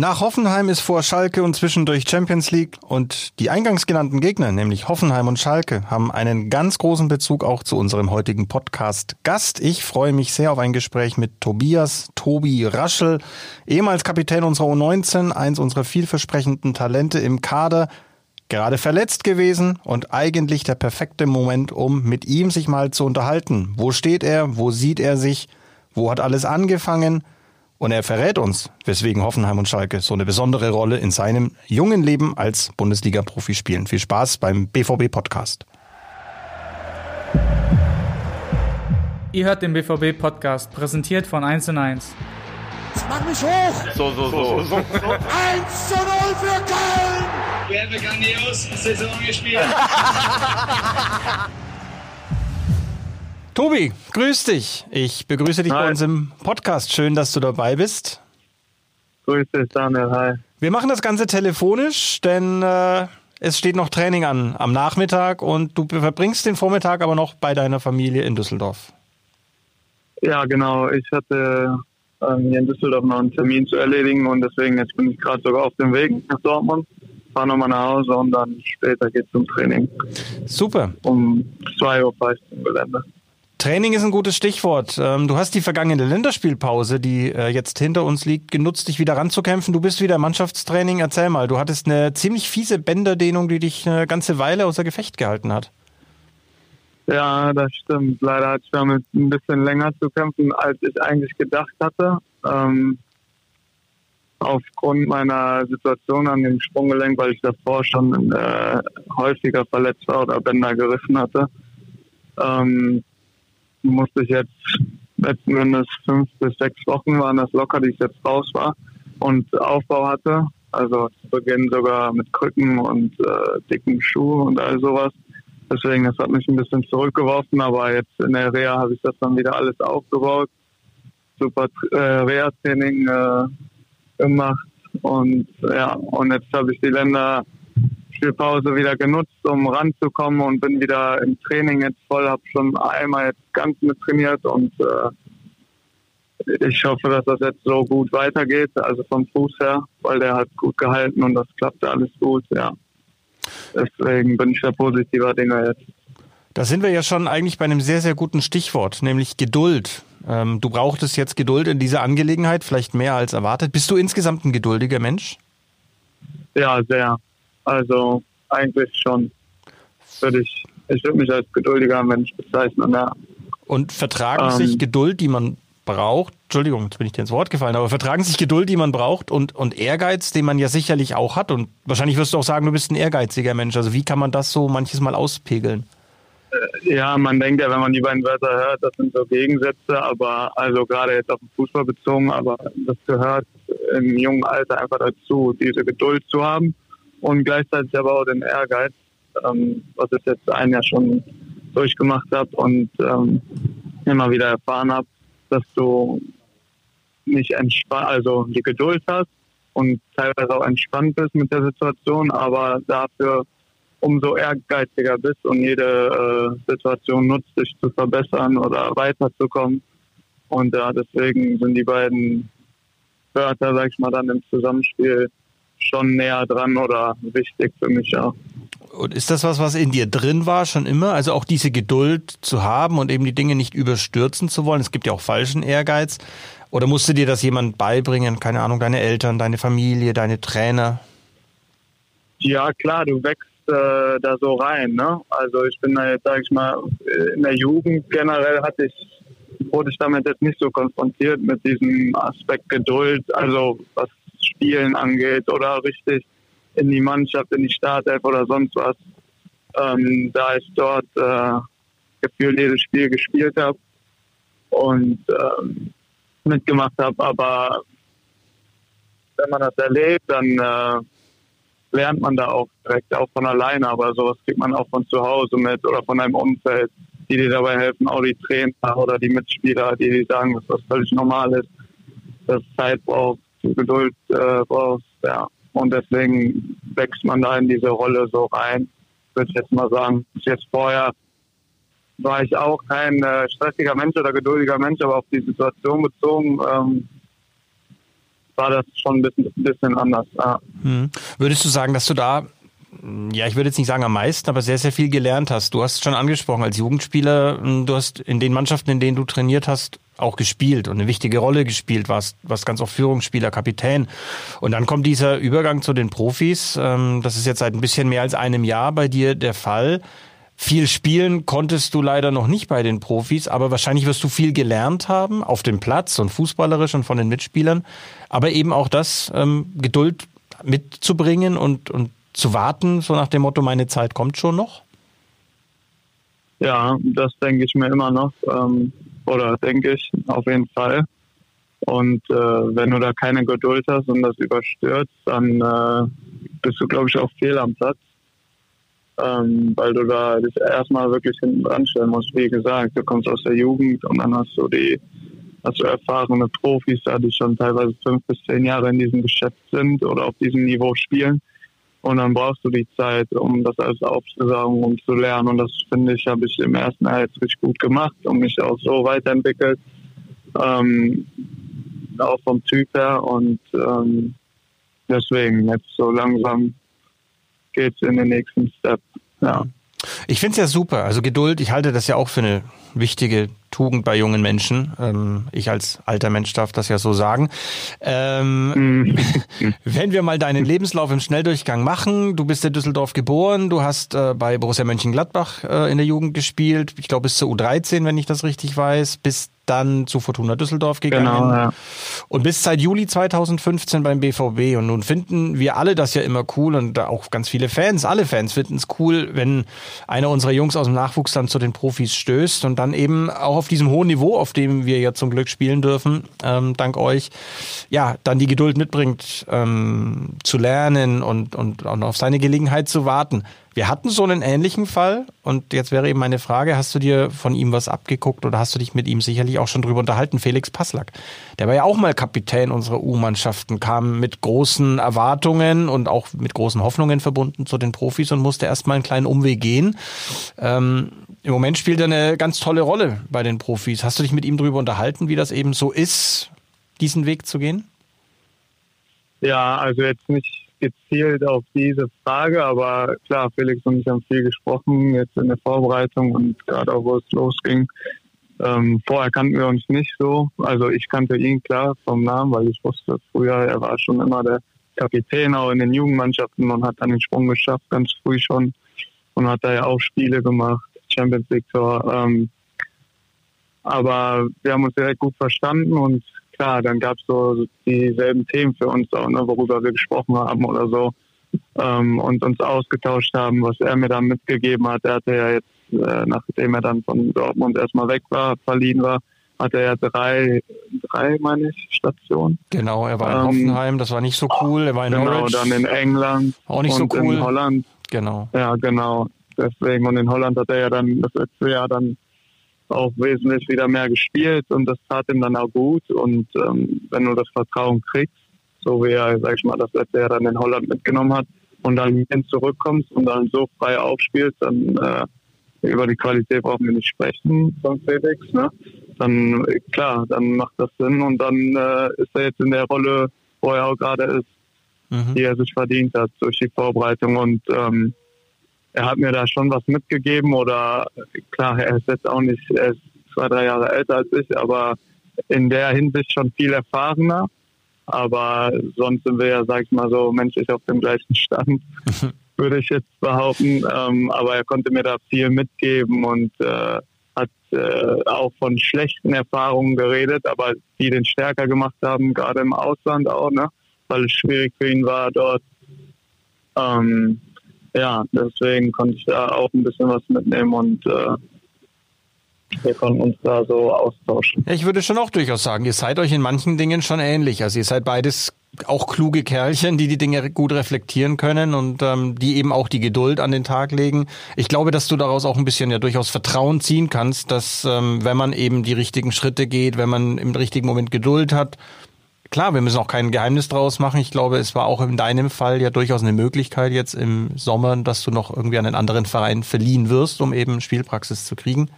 Nach Hoffenheim ist vor Schalke und zwischendurch Champions League und die eingangs genannten Gegner, nämlich Hoffenheim und Schalke, haben einen ganz großen Bezug auch zu unserem heutigen Podcast Gast. Ich freue mich sehr auf ein Gespräch mit Tobias Tobi Raschel, ehemals Kapitän unserer U19, eins unserer vielversprechenden Talente im Kader, gerade verletzt gewesen und eigentlich der perfekte Moment, um mit ihm sich mal zu unterhalten. Wo steht er? Wo sieht er sich? Wo hat alles angefangen? Und er verrät uns, weswegen Hoffenheim und Schalke so eine besondere Rolle in seinem jungen Leben als Bundesliga-Profi spielen. Viel Spaß beim BVB-Podcast. Ihr hört den BVB-Podcast, präsentiert von 1 und 1. Mach mich hoch! So, so, so. so. 1 zu 0 für Köln! Wir haben eine grandiose Saison gespielt. Tobi, grüß dich. Ich begrüße dich hi. bei uns im Podcast. Schön, dass du dabei bist. Grüß dich, Daniel. Hi. Wir machen das Ganze telefonisch, denn äh, es steht noch Training an am Nachmittag und du verbringst den Vormittag aber noch bei deiner Familie in Düsseldorf. Ja, genau. Ich hatte ähm, hier in Düsseldorf noch einen Termin zu erledigen und deswegen jetzt bin ich gerade sogar auf dem Weg nach Dortmund. Fahre nochmal nach Hause und dann später geht's zum Training. Super. Um 2 Uhr fahre ich zum Gelände. Training ist ein gutes Stichwort. Ähm, du hast die vergangene Länderspielpause, die äh, jetzt hinter uns liegt, genutzt, dich wieder ranzukämpfen. Du bist wieder im Mannschaftstraining. Erzähl mal, du hattest eine ziemlich fiese Bänderdehnung, die dich eine ganze Weile außer Gefecht gehalten hat. Ja, das stimmt. Leider hatte ich damit ein bisschen länger zu kämpfen, als ich eigentlich gedacht hatte. Ähm, aufgrund meiner Situation an dem Sprunggelenk, weil ich davor schon äh, häufiger verletzt war oder Bänder gerissen hatte. Ähm, musste ich jetzt letzten Endes fünf bis sechs Wochen waren das locker, die ich jetzt raus war und Aufbau hatte. Also zu Beginn sogar mit Krücken und äh, dicken Schuhen und all sowas. Deswegen, das hat mich ein bisschen zurückgeworfen, aber jetzt in der Reha habe ich das dann wieder alles aufgebaut. Super äh, Reha-Training äh, gemacht und ja, und jetzt habe ich die Länder Spielpause wieder genutzt, um ranzukommen und bin wieder im Training jetzt voll, habe schon einmal jetzt ganz mit trainiert und äh, ich hoffe, dass das jetzt so gut weitergeht, also vom Fuß her, weil der hat gut gehalten und das klappte alles gut, ja. Deswegen bin ich da positiver Dinge jetzt. Da sind wir ja schon eigentlich bei einem sehr, sehr guten Stichwort, nämlich Geduld. Ähm, du brauchtest jetzt Geduld in dieser Angelegenheit, vielleicht mehr als erwartet. Bist du insgesamt ein geduldiger Mensch? Ja, sehr. Also eigentlich schon. Würde ich, ich würde mich als geduldiger Mensch bezeichnen, ja. Und vertragen Ähm. sich Geduld, die man braucht, Entschuldigung, jetzt bin ich dir ins Wort gefallen, aber vertragen sich Geduld, die man braucht und, und Ehrgeiz, den man ja sicherlich auch hat und wahrscheinlich wirst du auch sagen, du bist ein ehrgeiziger Mensch. Also wie kann man das so manches Mal auspegeln? Ja, man denkt ja, wenn man die beiden Wörter hört, das sind so Gegensätze, aber also gerade jetzt auf den Fußball bezogen, aber das gehört im jungen Alter einfach dazu, diese Geduld zu haben und gleichzeitig aber auch den Ehrgeiz, ähm, was ich jetzt ein Jahr schon durchgemacht habe und ähm, immer wieder erfahren habe, dass du nicht entspannt, also die Geduld hast und teilweise auch entspannt bist mit der Situation, aber dafür umso ehrgeiziger bist und jede äh, Situation nutzt, dich zu verbessern oder weiterzukommen. Und ja, deswegen sind die beiden Wörter, sag ich mal, dann im Zusammenspiel schon näher dran oder wichtig für mich auch. Und ist das was, was in dir drin war schon immer? Also auch diese Geduld zu haben und eben die Dinge nicht überstürzen zu wollen? Es gibt ja auch falschen Ehrgeiz. Oder musste dir das jemand beibringen? Keine Ahnung, deine Eltern, deine Familie, deine Trainer? Ja, klar, du wächst äh, da so rein. Ne? Also ich bin da jetzt, sag ich mal, in der Jugend generell hatte ich, wurde ich damit jetzt nicht so konfrontiert mit diesem Aspekt Geduld, also was Spielen angeht oder richtig in die Mannschaft, in die Startelf oder sonst was. Ähm, da ich dort äh, gefühlt jedes Spiel gespielt habe und ähm, mitgemacht habe, aber wenn man das erlebt, dann äh, lernt man da auch direkt auch von alleine, aber sowas kriegt man auch von zu Hause mit oder von einem Umfeld, die dir dabei helfen, auch die Trainer oder die Mitspieler, die dir sagen, dass das völlig normal ist, dass Zeit braucht, Geduld äh, brauchst, ja. Und deswegen wächst man da in diese Rolle so rein, würde ich jetzt mal sagen. Jetzt vorher war ich auch kein äh, stressiger Mensch oder geduldiger Mensch, aber auf die Situation bezogen ähm, war das schon ein bisschen, bisschen anders. Ja. Hm. Würdest du sagen, dass du da ja, ich würde jetzt nicht sagen am meisten, aber sehr, sehr viel gelernt hast. Du hast schon angesprochen, als Jugendspieler, hm, du hast in den Mannschaften, in denen du trainiert hast, auch gespielt und eine wichtige Rolle gespielt, warst, warst ganz oft Führungsspieler, Kapitän. Und dann kommt dieser Übergang zu den Profis. Ähm, das ist jetzt seit ein bisschen mehr als einem Jahr bei dir der Fall. Viel spielen konntest du leider noch nicht bei den Profis, aber wahrscheinlich wirst du viel gelernt haben auf dem Platz und fußballerisch und von den Mitspielern. Aber eben auch das, ähm, Geduld mitzubringen und, und zu warten, so nach dem Motto, meine Zeit kommt schon noch? Ja, das denke ich mir immer noch. Ähm, oder denke ich auf jeden Fall. Und äh, wenn du da keine Geduld hast und das überstürzt, dann äh, bist du, glaube ich, auch fehl am Platz. Ähm, weil du da dich erstmal wirklich hinten dran stellen musst. Wie gesagt, du kommst aus der Jugend und dann hast du die hast du erfahrene Profis, die schon teilweise fünf bis zehn Jahre in diesem Geschäft sind oder auf diesem Niveau spielen. Und dann brauchst du die Zeit, um das alles aufzusaugen, um zu lernen. Und das finde ich, habe ich im ersten Jahr jetzt richtig gut gemacht und mich auch so weiterentwickelt. Ähm, auch vom Typ her. Und ähm, deswegen jetzt so langsam geht es in den nächsten Step. Ja. Ich finde es ja super. Also Geduld, ich halte das ja auch für eine wichtige Tugend bei jungen Menschen. Ähm, ich als alter Mensch darf das ja so sagen. Ähm, mhm. wenn wir mal deinen Lebenslauf im Schnelldurchgang machen, du bist in Düsseldorf geboren, du hast äh, bei Borussia Mönchengladbach äh, in der Jugend gespielt, ich glaube bis zur U13, wenn ich das richtig weiß, bist dann zu Fortuna Düsseldorf gegangen genau, ja. und bis seit Juli 2015 beim BVB. Und nun finden wir alle das ja immer cool und auch ganz viele Fans, alle Fans finden es cool, wenn einer unserer Jungs aus dem Nachwuchs dann zu den Profis stößt und dann eben auch auf diesem hohen Niveau, auf dem wir ja zum Glück spielen dürfen, ähm, dank euch, ja, dann die Geduld mitbringt, ähm, zu lernen und, und, und auf seine Gelegenheit zu warten. Wir hatten so einen ähnlichen Fall und jetzt wäre eben meine Frage, hast du dir von ihm was abgeguckt oder hast du dich mit ihm sicherlich auch schon drüber unterhalten? Felix Passlack, der war ja auch mal Kapitän unserer U-Mannschaften, kam mit großen Erwartungen und auch mit großen Hoffnungen verbunden zu den Profis und musste erstmal einen kleinen Umweg gehen. Ähm, Im Moment spielt er eine ganz tolle Rolle bei den Profis. Hast du dich mit ihm drüber unterhalten, wie das eben so ist, diesen Weg zu gehen? Ja, also jetzt nicht gezielt auf diese Frage, aber klar, Felix und ich haben viel gesprochen jetzt in der Vorbereitung und gerade auch, wo es losging. Ähm, vorher kannten wir uns nicht so. Also ich kannte ihn klar vom Namen, weil ich wusste früher, er war schon immer der Kapitän auch in den Jugendmannschaften und hat dann den Sprung geschafft, ganz früh schon. Und hat da ja auch Spiele gemacht, Champions League Tor. Ähm, aber wir haben uns direkt gut verstanden und klar, dann gab es so dieselben Themen für uns auch, ne, worüber wir gesprochen haben oder so ähm, und uns ausgetauscht haben, was er mir dann mitgegeben hat. Er hatte ja jetzt, äh, nachdem er dann von Dortmund erstmal weg war, verliehen war, hatte er drei, drei meine ich, Stationen. Genau, er war in ähm, Hoffenheim, das war nicht so cool. Er war in genau, Norwich. dann in England. Auch nicht so cool. in Holland. Genau. Ja, genau. Deswegen, und in Holland hat er ja dann das letzte Jahr dann auch wesentlich wieder mehr gespielt und das tat ihm dann auch gut. Und ähm, wenn du das Vertrauen kriegst, so wie er, sag ich mal, das letzte Jahr dann in Holland mitgenommen hat und dann hin zurückkommst und dann so frei aufspielst, dann äh, über die Qualität brauchen wir nicht sprechen von Felix. Ne? Dann klar, dann macht das Sinn und dann äh, ist er jetzt in der Rolle, wo er auch gerade ist, mhm. die er sich verdient hat durch die Vorbereitung und ähm, er hat mir da schon was mitgegeben oder klar, er ist jetzt auch nicht, er ist zwei, drei Jahre älter als ich, aber in der Hinsicht schon viel erfahrener. Aber sonst sind wir ja, sag ich mal so, menschlich auf dem gleichen Stand, würde ich jetzt behaupten. Ähm, aber er konnte mir da viel mitgeben und äh, hat äh, auch von schlechten Erfahrungen geredet, aber die den stärker gemacht haben, gerade im Ausland auch, ne? weil es schwierig für ihn war dort. Ähm, ja, deswegen konnte ich da auch ein bisschen was mitnehmen und äh, wir konnten uns da so austauschen. Ich würde schon auch durchaus sagen, ihr seid euch in manchen Dingen schon ähnlich. Also ihr seid beides auch kluge Kerlchen, die die Dinge gut reflektieren können und ähm, die eben auch die Geduld an den Tag legen. Ich glaube, dass du daraus auch ein bisschen ja durchaus Vertrauen ziehen kannst, dass ähm, wenn man eben die richtigen Schritte geht, wenn man im richtigen Moment Geduld hat, Klar, wir müssen auch kein Geheimnis draus machen. Ich glaube, es war auch in deinem Fall ja durchaus eine Möglichkeit jetzt im Sommer, dass du noch irgendwie an einen anderen Verein verliehen wirst, um eben Spielpraxis zu kriegen.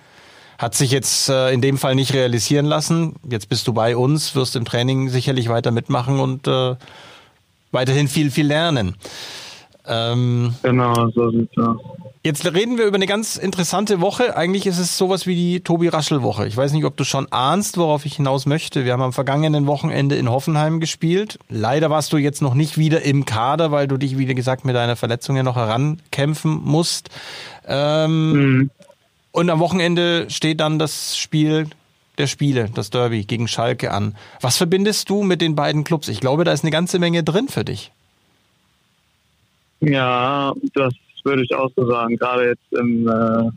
Hat sich jetzt äh, in dem Fall nicht realisieren lassen. Jetzt bist du bei uns, wirst im Training sicherlich weiter mitmachen und äh, weiterhin viel, viel lernen. Ähm, genau, so sieht's aus. Jetzt reden wir über eine ganz interessante Woche. Eigentlich ist es sowas wie die Tobi Raschel Woche. Ich weiß nicht, ob du schon ahnst, worauf ich hinaus möchte. Wir haben am vergangenen Wochenende in Hoffenheim gespielt. Leider warst du jetzt noch nicht wieder im Kader, weil du dich, wie gesagt, mit deiner Verletzung ja noch herankämpfen musst. Ähm, mhm. Und am Wochenende steht dann das Spiel der Spiele, das Derby gegen Schalke an. Was verbindest du mit den beiden Clubs? Ich glaube, da ist eine ganze Menge drin für dich. Ja, das würde ich auch so sagen. Gerade jetzt im äh,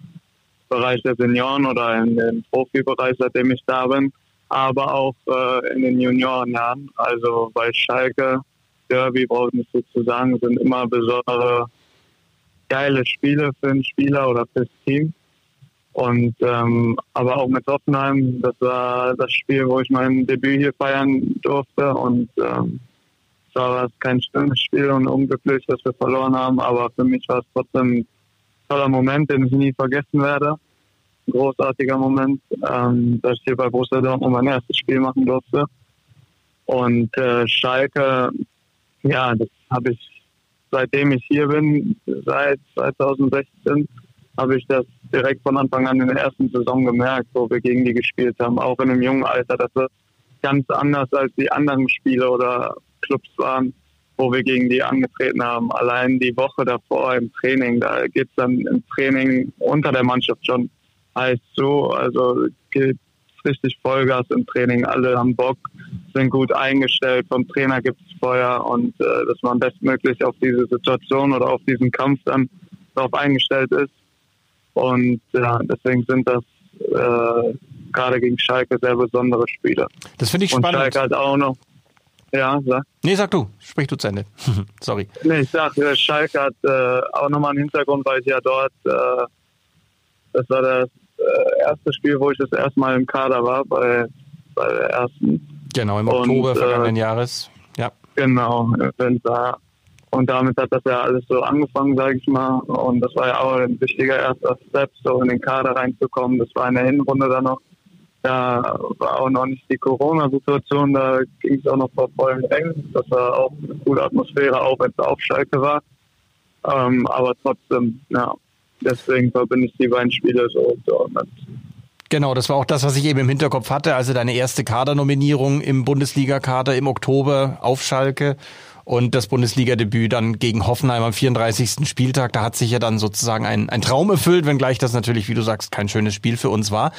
Bereich der Senioren oder in dem Profibereich, seitdem ich da bin, aber auch äh, in den Juniorenjahren. Also bei Schalke, Derby brauche ich nicht so zu sagen, sind immer besondere geile Spiele für einen Spieler oder fürs Team. Und ähm, aber auch mit Hoffenheim, das war das Spiel, wo ich mein Debüt hier feiern durfte und ähm, zwar war es kein schönes Spiel und unglücklich, dass wir verloren haben, aber für mich war es trotzdem ein toller Moment, den ich nie vergessen werde. Ein großartiger Moment, ähm, dass ich hier bei Borussia Dortmund mein erstes Spiel machen durfte. Und äh, Schalke, ja, das habe ich seitdem ich hier bin, seit 2016, habe ich das direkt von Anfang an in der ersten Saison gemerkt, wo wir gegen die gespielt haben, auch in einem jungen Alter. Das ist ganz anders als die anderen Spiele oder Clubs waren, wo wir gegen die angetreten haben. Allein die Woche davor im Training, da geht es dann im Training unter der Mannschaft schon heiß zu. Also geht richtig Vollgas im Training. Alle haben Bock, sind gut eingestellt. Vom Trainer gibt es Feuer und äh, dass man bestmöglich auf diese Situation oder auf diesen Kampf dann darauf eingestellt ist. Und ja, deswegen sind das äh, gerade gegen Schalke sehr besondere Spiele. Das finde ich spannend. Und Schalke hat auch noch ja, sag. Nee, sag du. Sprich du zu Ende. Sorry. Nee, ich sag, äh, Schalke hat äh, auch nochmal einen Hintergrund, weil ich ja dort, äh, das war das äh, erste Spiel, wo ich das erste Mal im Kader war, bei, bei der ersten. Genau, im Oktober und, äh, vergangenen Jahres. Ja. Genau, da. Und damit hat das ja alles so angefangen, sage ich mal. Und das war ja auch ein wichtiger erster Step, so in den Kader reinzukommen. Das war in der Hinrunde dann noch da war auch noch nicht die Corona-Situation, da ging es auch noch vor vollen Rängen. Das war auch eine coole Atmosphäre, auch wenn es auf Schalke war. Ähm, aber trotzdem, ja, deswegen verbinde ich die beiden Spiele so, so mit. Genau, das war auch das, was ich eben im Hinterkopf hatte. Also deine erste Kadernominierung im Bundesliga-Kader im Oktober auf Schalke und das Bundesliga-Debüt dann gegen Hoffenheim am 34. Spieltag. Da hat sich ja dann sozusagen ein, ein Traum erfüllt, wenngleich das natürlich, wie du sagst, kein schönes Spiel für uns war.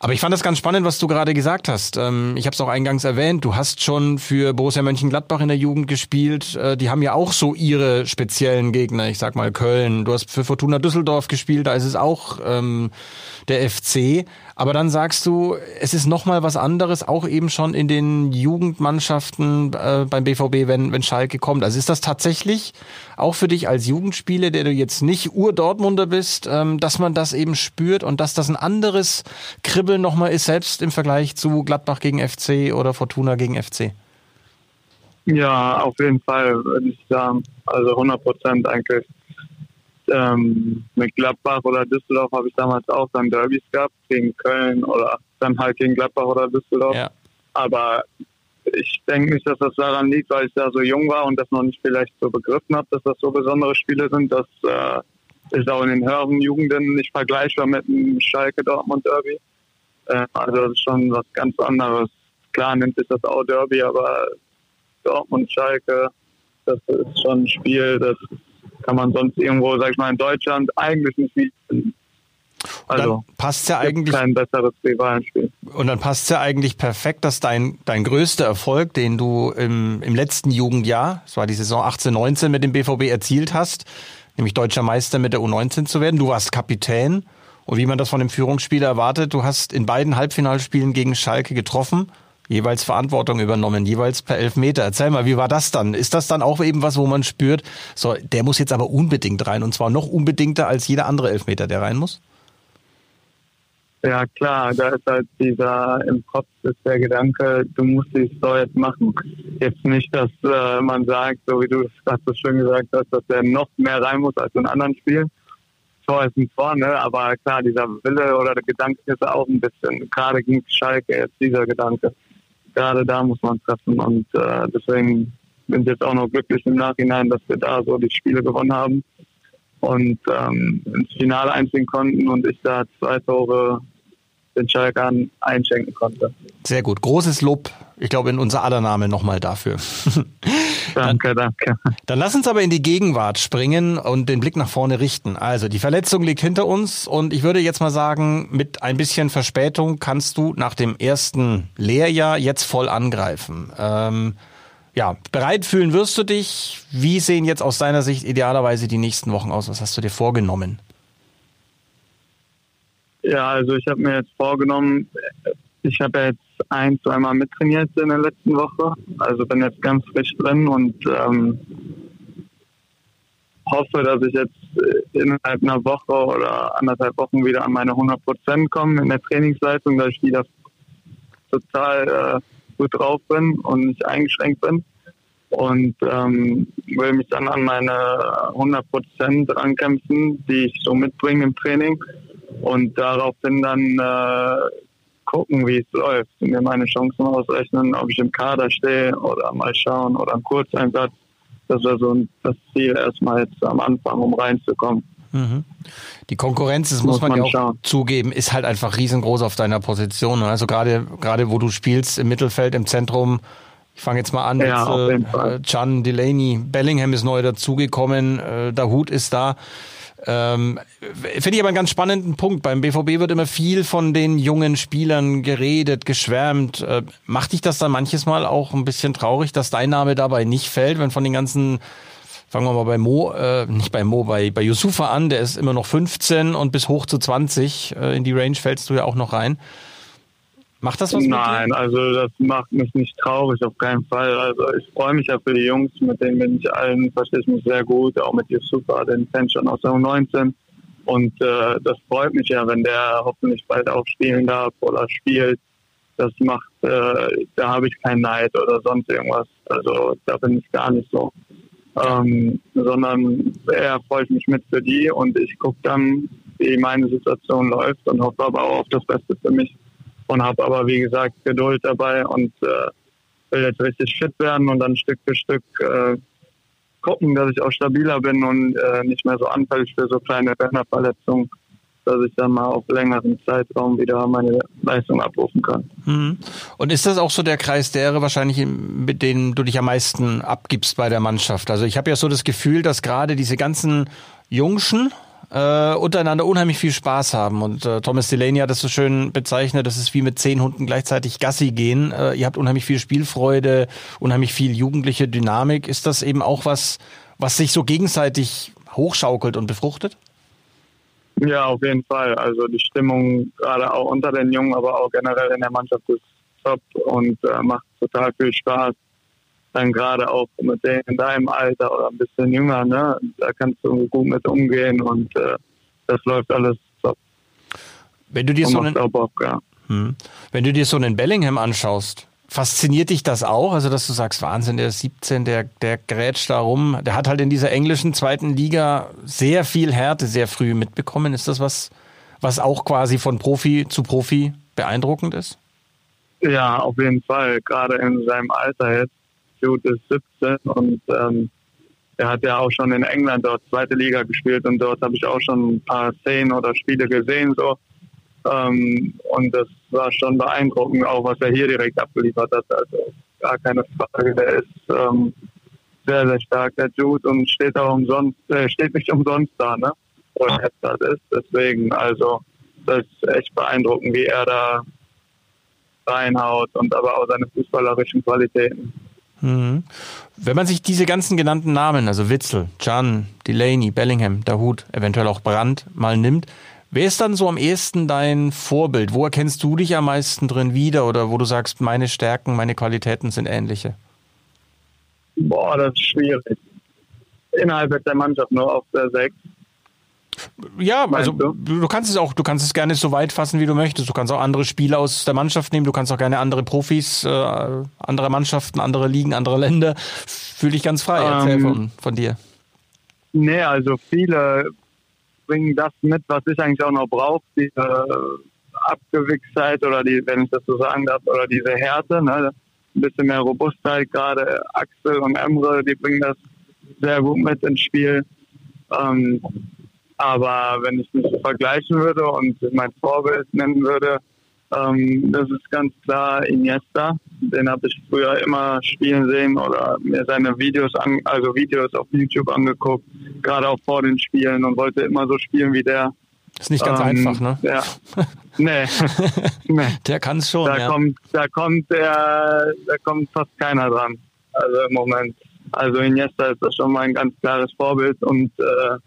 Aber ich fand das ganz spannend, was du gerade gesagt hast. Ähm, ich habe es auch eingangs erwähnt. Du hast schon für Borussia Mönchengladbach in der Jugend gespielt. Äh, die haben ja auch so ihre speziellen Gegner. Ich sag mal Köln. Du hast für Fortuna Düsseldorf gespielt. Da ist es auch ähm, der FC. Aber dann sagst du, es ist nochmal was anderes, auch eben schon in den Jugendmannschaften äh, beim BVB, wenn, wenn Schalke kommt. Also ist das tatsächlich auch für dich als Jugendspieler, der du jetzt nicht Ur-Dortmunder bist, ähm, dass man das eben spürt und dass das ein anderes Kribbeln nochmal ist, selbst im Vergleich zu Gladbach gegen FC oder Fortuna gegen FC? Ja, auf jeden Fall würde ich sagen. Also 100 Prozent eigentlich ähm, mit Gladbach oder Düsseldorf habe ich damals auch dann Derbys gehabt, gegen Köln oder dann halt gegen Gladbach oder Düsseldorf. Ja. Aber ich denke nicht, dass das daran liegt, weil ich da so jung war und das noch nicht vielleicht so begriffen habe, dass das so besondere Spiele sind. Das äh, ist auch in den höheren Jugenden nicht vergleichbar mit einem Schalke Dortmund Derby. Äh, also das ist schon was ganz anderes. Klar nennt sich das auch Derby, aber Dortmund Schalke, das ist schon ein Spiel, das kann man sonst irgendwo, sag ich mal, in Deutschland eigentlich nicht finden. Also passt ja eigentlich kein besseres Rivalenspiel. Und dann passt ja eigentlich perfekt, dass dein dein größter Erfolg, den du im, im letzten Jugendjahr, es war die Saison 18/19 mit dem BVB erzielt hast, nämlich deutscher Meister mit der U19 zu werden. Du warst Kapitän und wie man das von dem Führungsspieler erwartet, du hast in beiden Halbfinalspielen gegen Schalke getroffen jeweils Verantwortung übernommen, jeweils per Elfmeter. Erzähl mal, wie war das dann? Ist das dann auch eben was, wo man spürt, so, der muss jetzt aber unbedingt rein und zwar noch unbedingter als jeder andere Elfmeter, der rein muss? Ja klar, da ist halt dieser im Kopf ist der Gedanke, du musst dies so jetzt machen. Jetzt nicht, dass äh, man sagt, so wie du es schön gesagt hast, dass der noch mehr rein muss als in anderen Spielen. Tor ist ein Tor, ne? aber klar, dieser Wille oder der Gedanke ist auch ein bisschen, gerade gegen Schalke jetzt dieser Gedanke. Gerade da muss man treffen und äh, deswegen bin ich jetzt auch noch glücklich im Nachhinein, dass wir da so die Spiele gewonnen haben und ähm, ins Finale einziehen konnten und ich da zwei Tore den Schalkern einschenken konnte. Sehr gut. Großes Lob, ich glaube, in unser aller Name nochmal dafür. danke, danke. Dann lass uns aber in die Gegenwart springen und den Blick nach vorne richten. Also die Verletzung liegt hinter uns und ich würde jetzt mal sagen, mit ein bisschen Verspätung kannst du nach dem ersten Lehrjahr jetzt voll angreifen. Ähm, ja, bereit fühlen wirst du dich. Wie sehen jetzt aus deiner Sicht idealerweise die nächsten Wochen aus? Was hast du dir vorgenommen? Ja, also ich habe mir jetzt vorgenommen, ich habe jetzt ein, zweimal mittrainiert in der letzten Woche. Also bin jetzt ganz frisch drin und ähm, hoffe, dass ich jetzt innerhalb einer Woche oder anderthalb Wochen wieder an meine 100 Prozent komme in der Trainingsleistung, dass ich wieder total äh, gut drauf bin und nicht eingeschränkt bin. Und ähm, will mich dann an meine 100 Prozent rankämpfen, die ich so mitbringe im Training. Und daraufhin dann äh, gucken, wie es läuft. Mir meine Chancen ausrechnen, ob ich im Kader stehe oder mal schauen oder einen Kurzeinsatz. Das wäre so das Ziel erstmal jetzt am Anfang, um reinzukommen. Mhm. Die Konkurrenz, das muss, muss man, man, ja auch schauen. zugeben, ist halt einfach riesengroß auf deiner Position. Also gerade gerade wo du spielst im Mittelfeld, im Zentrum. Ich fange jetzt mal an. Ja, jetzt, äh, Can Delaney, Bellingham ist neu dazugekommen, äh, Dahut ist da. Ähm, Finde ich aber einen ganz spannenden Punkt. Beim BVB wird immer viel von den jungen Spielern geredet, geschwärmt. Äh, macht dich das dann manches Mal auch ein bisschen traurig, dass dein Name dabei nicht fällt, wenn von den ganzen fangen wir mal bei Mo, äh, nicht bei Mo, bei, bei Yusufa an, der ist immer noch 15 und bis hoch zu 20. Äh, in die Range fällst du ja auch noch rein. Macht das was Nein, also das macht mich nicht traurig, auf keinen Fall. Also ich freue mich ja für die Jungs, mit denen bin ich allen, verstehe ich mich sehr gut, auch mit Yusufa, den kennt schon aus der U19. Und äh, das freut mich ja, wenn der hoffentlich bald auch spielen darf oder spielt. Das macht, äh, da habe ich keinen Neid oder sonst irgendwas. Also da bin ich gar nicht so ähm, sondern eher freue ich mich mit für die und ich gucke dann, wie meine Situation läuft und hoffe aber auch auf das Beste für mich und habe aber, wie gesagt, Geduld dabei und äh, will jetzt richtig fit werden und dann Stück für Stück äh, gucken, dass ich auch stabiler bin und äh, nicht mehr so anfällig für so kleine Bänderverletzungen dass ich dann mal auf längeren Zeitraum wieder meine Leistung abrufen kann. Mhm. Und ist das auch so der Kreis derer wahrscheinlich, mit denen du dich am meisten abgibst bei der Mannschaft? Also ich habe ja so das Gefühl, dass gerade diese ganzen Jungschen äh, untereinander unheimlich viel Spaß haben. Und äh, Thomas Delaney hat das so schön bezeichnet, das ist wie mit zehn Hunden gleichzeitig Gassi gehen. Äh, ihr habt unheimlich viel Spielfreude, unheimlich viel jugendliche Dynamik. Ist das eben auch was, was sich so gegenseitig hochschaukelt und befruchtet? Ja, auf jeden Fall. Also die Stimmung gerade auch unter den Jungen, aber auch generell in der Mannschaft ist top und äh, macht total viel Spaß. Dann gerade auch mit denen in deinem Alter oder ein bisschen jünger, ne? Da kannst du gut mit umgehen und äh, das läuft alles top. Wenn du dir so einen, Bock, ja. hm. wenn du dir so einen Bellingham anschaust, Fasziniert dich das auch? Also, dass du sagst, Wahnsinn, der ist 17, der, der grätscht da rum. Der hat halt in dieser englischen zweiten Liga sehr viel Härte sehr früh mitbekommen. Ist das was, was auch quasi von Profi zu Profi beeindruckend ist? Ja, auf jeden Fall. Gerade in seinem Alter jetzt. Jude ist 17 und ähm, er hat ja auch schon in England dort zweite Liga gespielt und dort habe ich auch schon ein paar Szenen oder Spiele gesehen. So ähm, und das war schon beeindruckend, auch was er hier direkt abgeliefert hat. Also gar keine Frage, der ist ähm, sehr, sehr stark, der Jude, und steht auch umsonst, äh, steht nicht umsonst da, ne? Oder jetzt das ist. Deswegen, also das ist echt beeindruckend, wie er da reinhaut und aber auch seine fußballerischen Qualitäten. Mhm. Wenn man sich diese ganzen genannten Namen, also Witzel, Can, Delaney, Bellingham, Dahut, eventuell auch Brandt, mal nimmt, Wer ist dann so am ehesten dein Vorbild? Wo erkennst du dich am meisten drin wieder oder wo du sagst, meine Stärken, meine Qualitäten sind ähnliche? Boah, das ist schwierig. Innerhalb der Mannschaft nur auf der 6. Ja, also du? du? kannst es auch, du kannst es gerne so weit fassen, wie du möchtest. Du kannst auch andere Spieler aus der Mannschaft nehmen, du kannst auch gerne andere Profis, äh, andere Mannschaften, andere Ligen, andere Länder. Fühl dich ganz frei, erzähl ähm, von, von dir. Nee, also viele bringen das mit, was ich eigentlich auch noch brauche, diese Abgewichstheit oder die, wenn ich das so sagen darf, oder diese Härte, ne? ein bisschen mehr Robustheit, gerade Axel und Emre, die bringen das sehr gut mit ins Spiel. Ähm, aber wenn ich mich vergleichen würde und mein Vorbild nennen würde, ähm, das ist ganz klar Iniesta. Den habe ich früher immer spielen sehen oder mir seine Videos an, also Videos auf YouTube angeguckt, gerade auch vor den Spielen und wollte immer so spielen wie der. Ist nicht ganz ähm, einfach, ne? Ja. Nee. nee. Der kann es schon. Da ja. kommt, da kommt der, da kommt fast keiner dran. Also im Moment. Also Iniesta ist das schon mal ein ganz klares Vorbild und äh,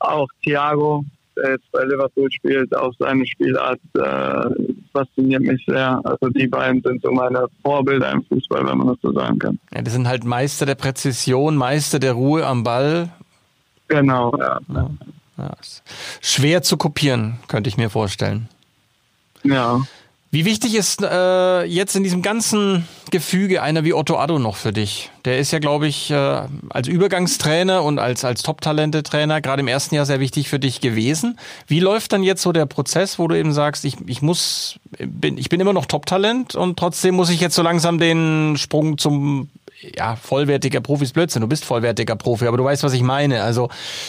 auch Thiago, der jetzt bei Liverpool spielt, auch seine Spielart äh, fasziniert mich sehr. Also die beiden sind so meine Vorbilder im Fußball, wenn man das so sagen kann. Ja, die sind halt Meister der Präzision, Meister der Ruhe am Ball. Genau, ja. ja. ja. Schwer zu kopieren, könnte ich mir vorstellen. Ja. Wie wichtig ist äh, jetzt in diesem ganzen Gefüge einer wie Otto Addo noch für dich? Der ist ja, glaube ich, äh, als Übergangstrainer und als, als Top-Talente-Trainer gerade im ersten Jahr sehr wichtig für dich gewesen. Wie läuft dann jetzt so der Prozess, wo du eben sagst, ich, ich muss, bin, ich bin immer noch Top-Talent und trotzdem muss ich jetzt so langsam den Sprung zum ja, vollwertiger Profi ist Blödsinn, du bist vollwertiger Profi, aber du weißt, was ich meine. Also,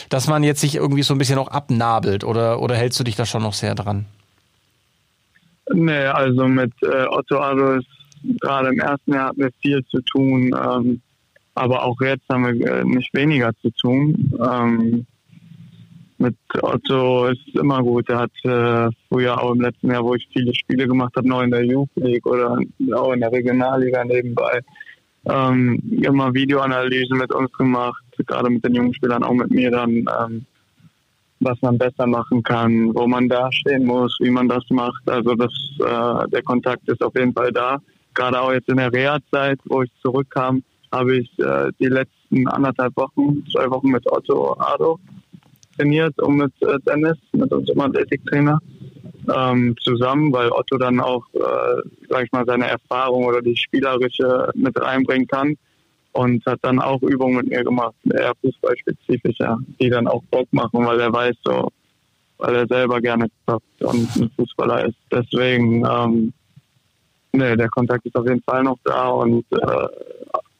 dass man jetzt sich irgendwie so ein bisschen auch abnabelt oder, oder hältst du dich da schon noch sehr dran? Nee, also mit äh, Otto Addo gerade im ersten Jahr hatten wir viel zu tun, ähm, aber auch jetzt haben wir äh, nicht weniger zu tun. Ähm, mit Otto ist es immer gut. Er hat äh, früher auch im letzten Jahr, wo ich viele Spiele gemacht habe, noch in der Youth League oder auch in der Regionalliga nebenbei, ähm, immer Videoanalysen mit uns gemacht, gerade mit den jungen Spielern, auch mit mir dann. Ähm, was man besser machen kann, wo man da stehen muss, wie man das macht. Also das, äh, der Kontakt ist auf jeden Fall da. Gerade auch jetzt in der Reha-Zeit, wo ich zurückkam, habe ich äh, die letzten anderthalb Wochen, zwei Wochen mit Otto Ado trainiert und mit äh, Dennis, mit unserem Athletiktrainer ähm, zusammen, weil Otto dann auch, äh, sag ich mal, seine Erfahrung oder die spielerische mit reinbringen kann und hat dann auch Übungen mit mir gemacht, eher fußballspezifischer, die dann auch Bock machen, weil er weiß so, weil er selber gerne zockt und ein Fußballer ist. Deswegen, ähm, nee, der Kontakt ist auf jeden Fall noch da und äh,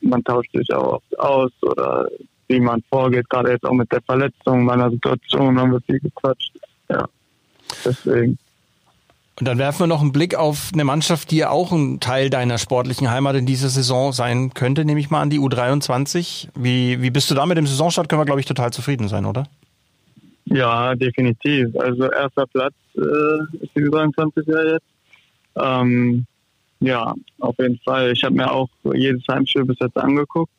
man tauscht sich auch oft aus oder wie man vorgeht, gerade jetzt auch mit der Verletzung meiner Situation haben wir viel gequatscht. Ja, deswegen. Und dann werfen wir noch einen Blick auf eine Mannschaft, die ja auch ein Teil deiner sportlichen Heimat in dieser Saison sein könnte, nehme ich mal an, die U23. Wie, wie bist du da mit dem Saisonstart? Können wir, glaube ich, total zufrieden sein, oder? Ja, definitiv. Also erster Platz äh, ist die U23 ja jetzt. Ähm, ja, auf jeden Fall. Ich habe mir auch jedes Heimspiel bis jetzt angeguckt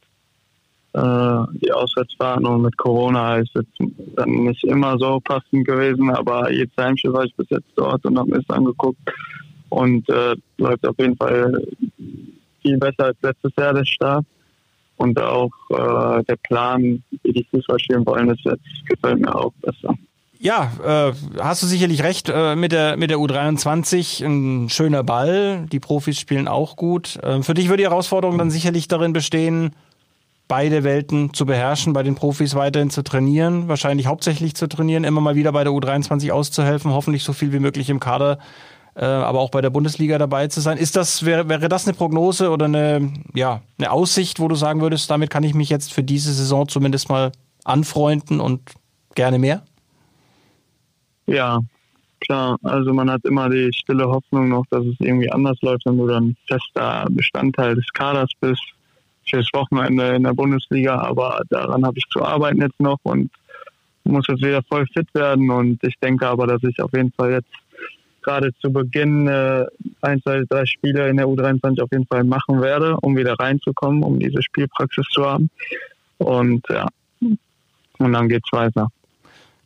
die Auswärtsfahrten und mit Corona ist jetzt dann nicht immer so passend gewesen, aber jedes Heimspiel war ich bis jetzt dort und habe mir das angeguckt und äh, läuft auf jeden Fall viel besser als letztes Jahr der Start und auch äh, der Plan, wie die Fußball spielen wollen, das jetzt gefällt mir auch besser. Ja, äh, hast du sicherlich recht äh, mit der mit der U23 ein schöner Ball. Die Profis spielen auch gut. Äh, für dich würde die Herausforderung dann sicherlich darin bestehen, beide Welten zu beherrschen, bei den Profis weiterhin zu trainieren, wahrscheinlich hauptsächlich zu trainieren, immer mal wieder bei der U23 auszuhelfen, hoffentlich so viel wie möglich im Kader, äh, aber auch bei der Bundesliga dabei zu sein. Ist das, wäre, wäre das eine Prognose oder eine, ja, eine Aussicht, wo du sagen würdest, damit kann ich mich jetzt für diese Saison zumindest mal anfreunden und gerne mehr? Ja, klar. Also man hat immer die stille Hoffnung noch, dass es irgendwie anders läuft, wenn du dann fester Bestandteil des Kaders bist fürs Wochenende in der Bundesliga, aber daran habe ich zu arbeiten jetzt noch und muss jetzt wieder voll fit werden und ich denke aber, dass ich auf jeden Fall jetzt gerade zu Beginn äh, ein, zwei, drei Spiele in der U23 auf jeden Fall machen werde, um wieder reinzukommen, um diese Spielpraxis zu haben. Und ja, und dann geht's weiter.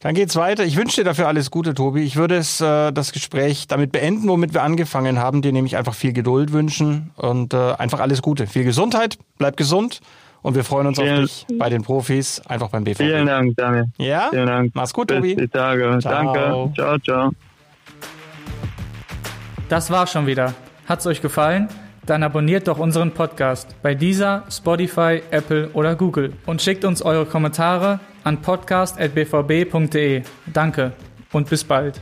Dann geht's weiter. Ich wünsche dir dafür alles Gute, Tobi. Ich würde es äh, das Gespräch damit beenden, womit wir angefangen haben. Dir nämlich einfach viel Geduld wünschen und äh, einfach alles Gute. Viel Gesundheit, bleib gesund und wir freuen uns vielen, auf dich bei den Profis, einfach beim BVB. Vielen Dank, Daniel. Ja? Vielen Dank. Mach's gut, Bis Tobi. die Tage. Ciao. Danke. Ciao, ciao. Das war's schon wieder. Hat's euch gefallen? Dann abonniert doch unseren Podcast bei dieser, Spotify, Apple oder Google und schickt uns eure Kommentare an podcast.bvb.de. Danke und bis bald.